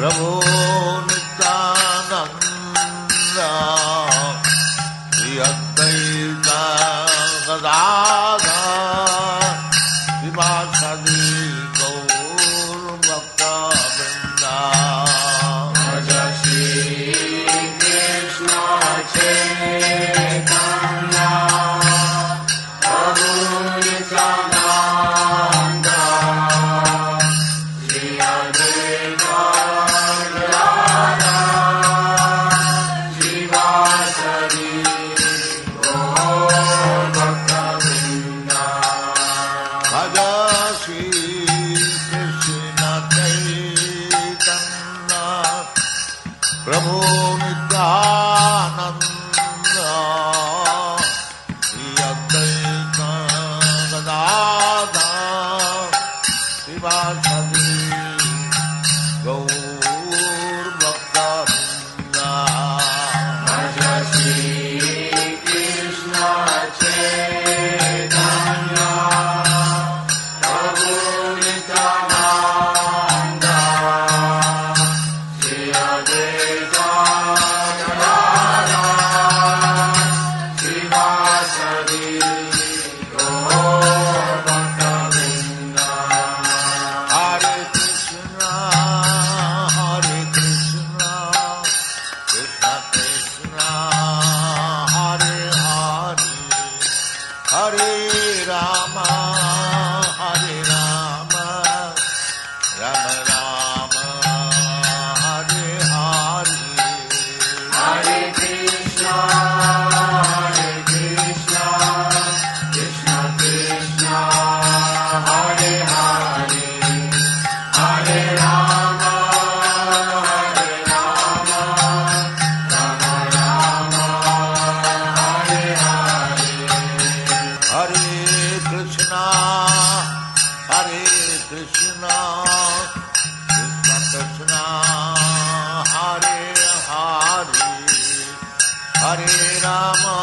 Prabhu Oh my God. Hare Rama.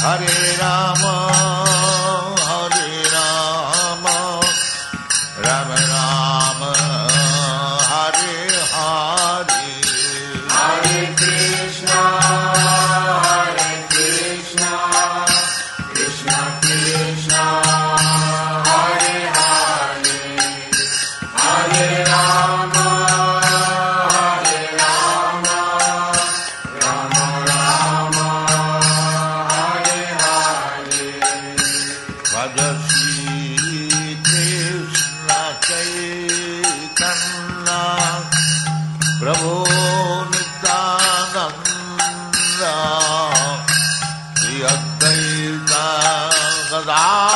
Hare Rama. Advaita Gadadha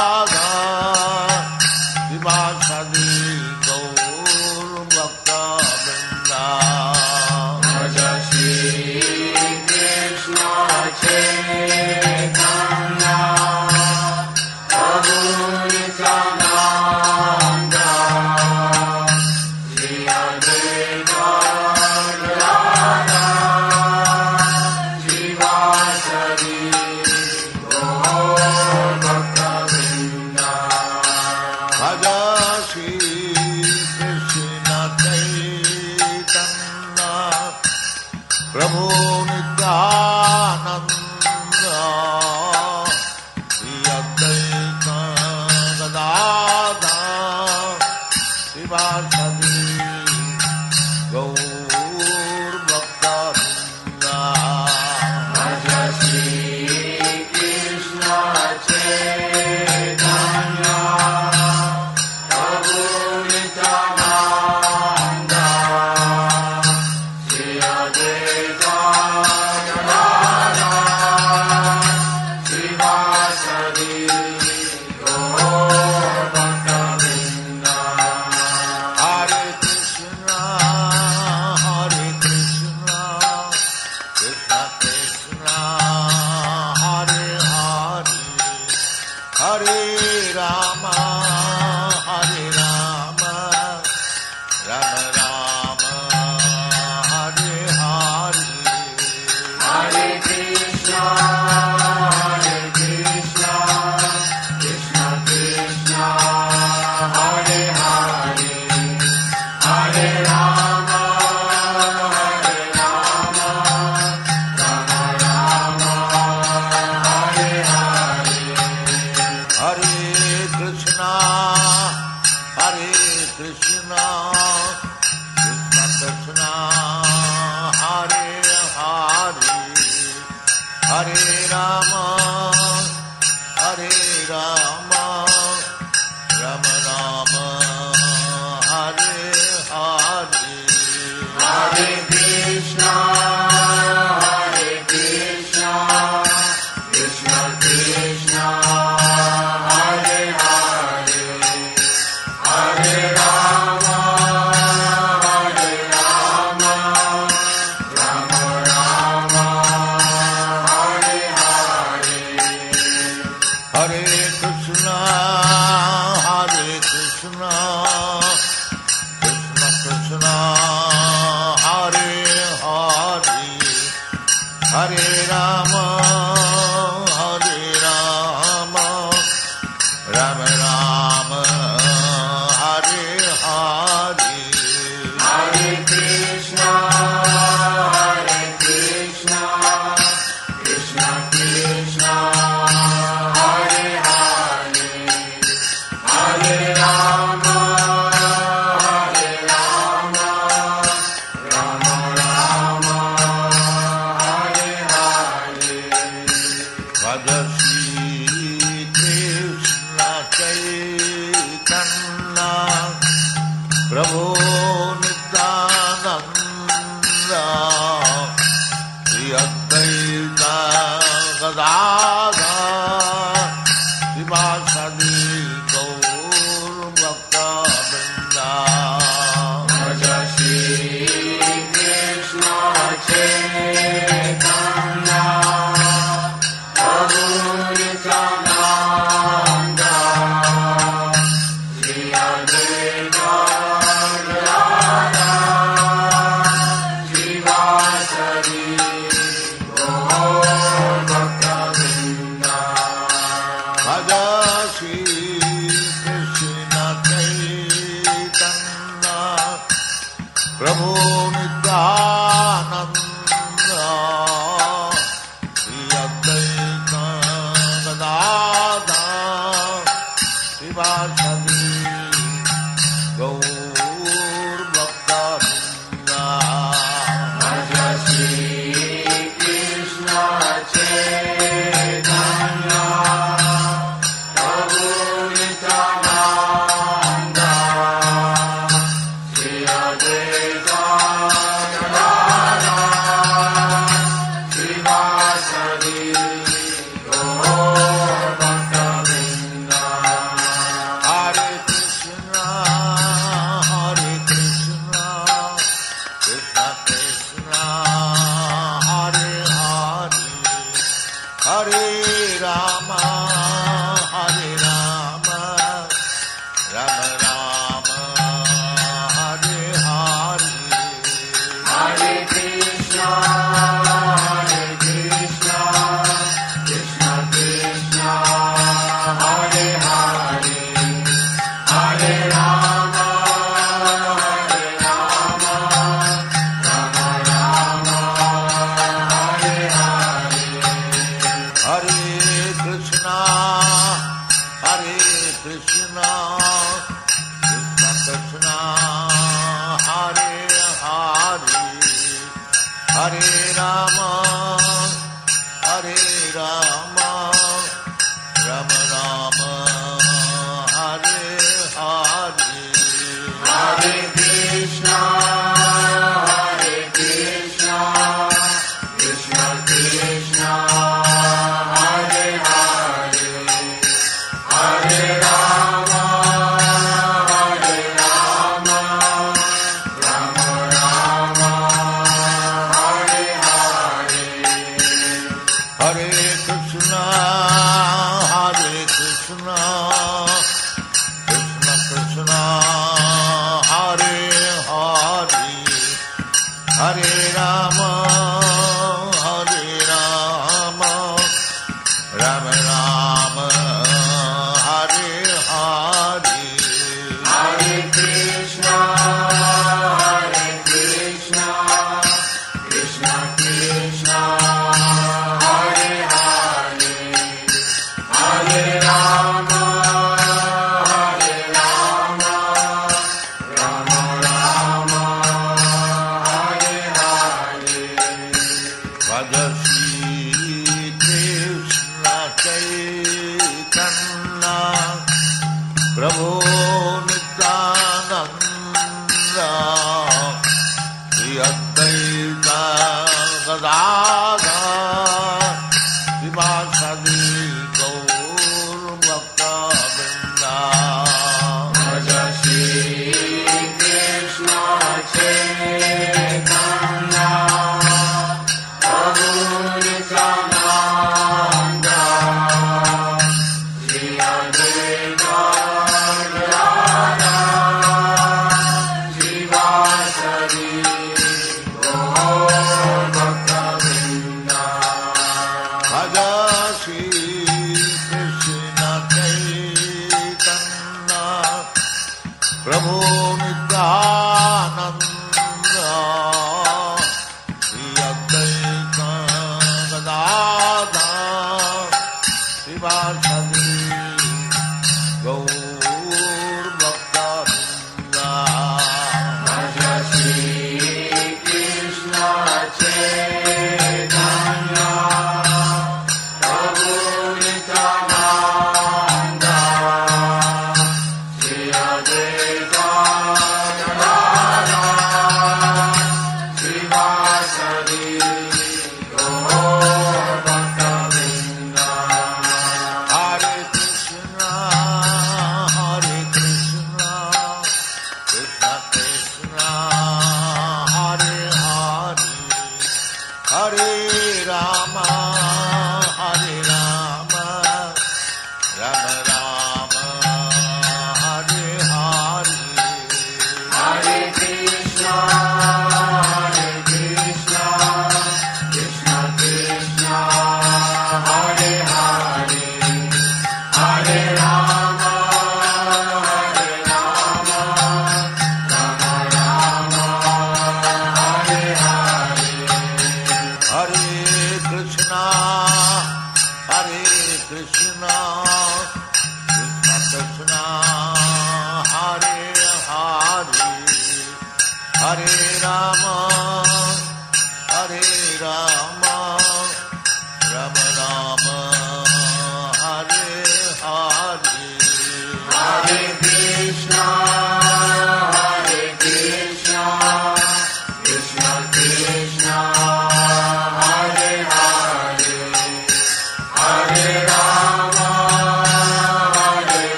Shri Rama, Hare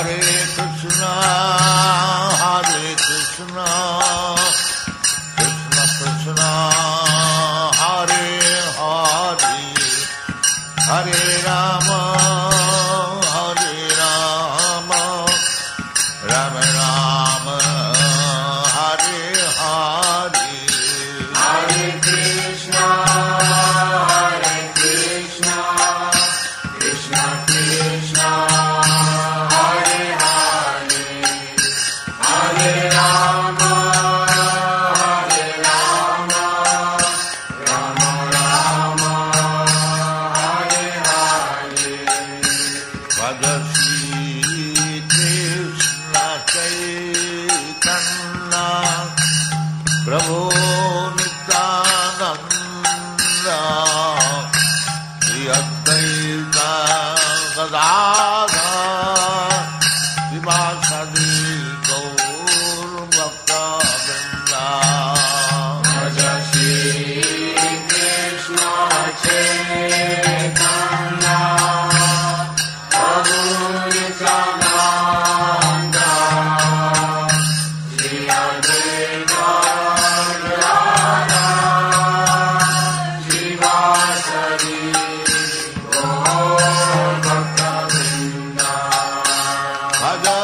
Hare Krishna, say Raja